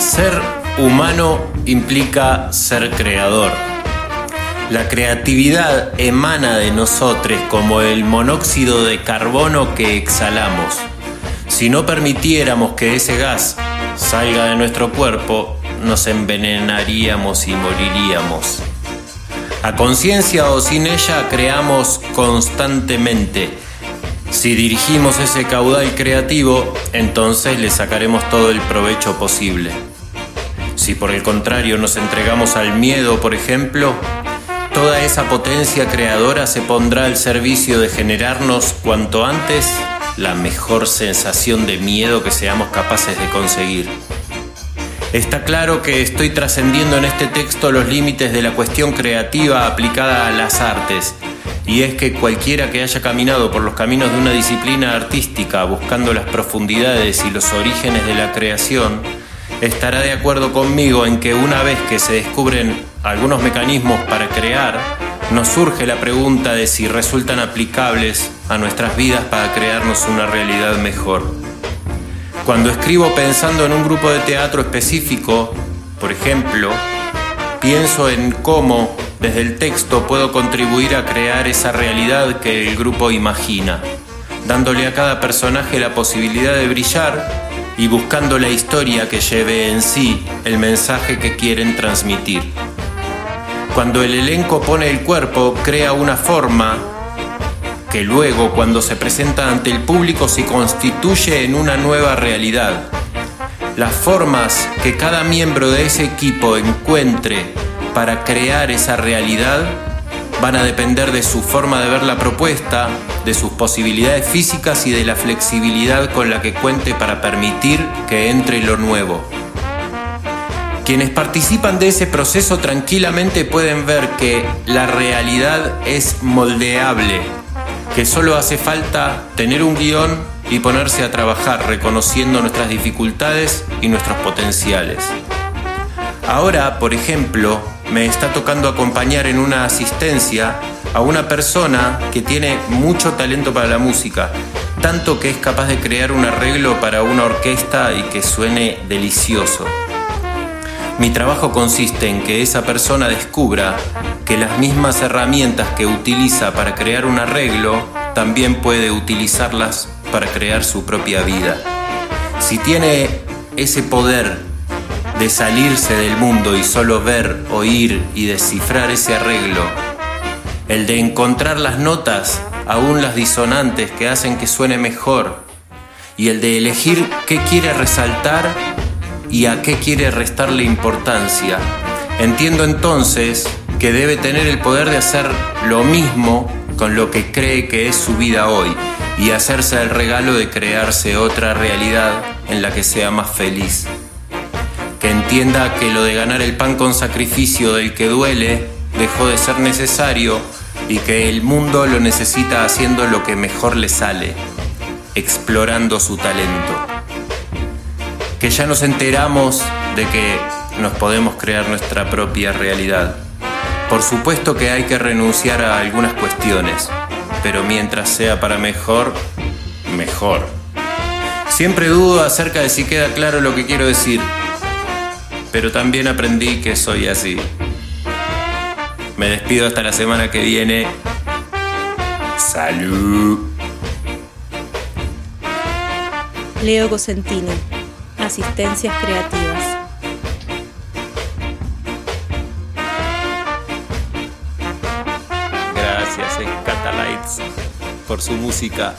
Ser humano implica ser creador. La creatividad emana de nosotros como el monóxido de carbono que exhalamos. Si no permitiéramos que ese gas salga de nuestro cuerpo, nos envenenaríamos y moriríamos. A conciencia o sin ella creamos constantemente. Si dirigimos ese caudal creativo, entonces le sacaremos todo el provecho posible. Si por el contrario nos entregamos al miedo, por ejemplo, toda esa potencia creadora se pondrá al servicio de generarnos cuanto antes la mejor sensación de miedo que seamos capaces de conseguir. Está claro que estoy trascendiendo en este texto los límites de la cuestión creativa aplicada a las artes, y es que cualquiera que haya caminado por los caminos de una disciplina artística buscando las profundidades y los orígenes de la creación, estará de acuerdo conmigo en que una vez que se descubren algunos mecanismos para crear, nos surge la pregunta de si resultan aplicables a nuestras vidas para crearnos una realidad mejor. Cuando escribo pensando en un grupo de teatro específico, por ejemplo, pienso en cómo desde el texto puedo contribuir a crear esa realidad que el grupo imagina, dándole a cada personaje la posibilidad de brillar y buscando la historia que lleve en sí el mensaje que quieren transmitir. Cuando el elenco pone el cuerpo, crea una forma que luego cuando se presenta ante el público se constituye en una nueva realidad. Las formas que cada miembro de ese equipo encuentre para crear esa realidad van a depender de su forma de ver la propuesta, de sus posibilidades físicas y de la flexibilidad con la que cuente para permitir que entre lo nuevo. Quienes participan de ese proceso tranquilamente pueden ver que la realidad es moldeable, que solo hace falta tener un guion y ponerse a trabajar reconociendo nuestras dificultades y nuestros potenciales. Ahora, por ejemplo, me está tocando acompañar en una asistencia a una persona que tiene mucho talento para la música, tanto que es capaz de crear un arreglo para una orquesta y que suene delicioso. Mi trabajo consiste en que esa persona descubra que las mismas herramientas que utiliza para crear un arreglo también puede utilizarlas para crear su propia vida. Si tiene ese poder de salirse del mundo y solo ver, oír y descifrar ese arreglo, el de encontrar las notas, aún las disonantes que hacen que suene mejor, y el de elegir qué quiere resaltar y a qué quiere restarle importancia. Entiendo entonces que debe tener el poder de hacer lo mismo con lo que cree que es su vida hoy y hacerse el regalo de crearse otra realidad en la que sea más feliz. Que entienda que lo de ganar el pan con sacrificio del que duele dejó de ser necesario y que el mundo lo necesita haciendo lo que mejor le sale, explorando su talento. Que ya nos enteramos de que nos podemos crear nuestra propia realidad. Por supuesto que hay que renunciar a algunas cuestiones, pero mientras sea para mejor, mejor. Siempre dudo acerca de si queda claro lo que quiero decir, pero también aprendí que soy así. Me despido hasta la semana que viene. Salud. Leo Cosentino, Asistencias Creativas. Gracias, Scatalites, por su música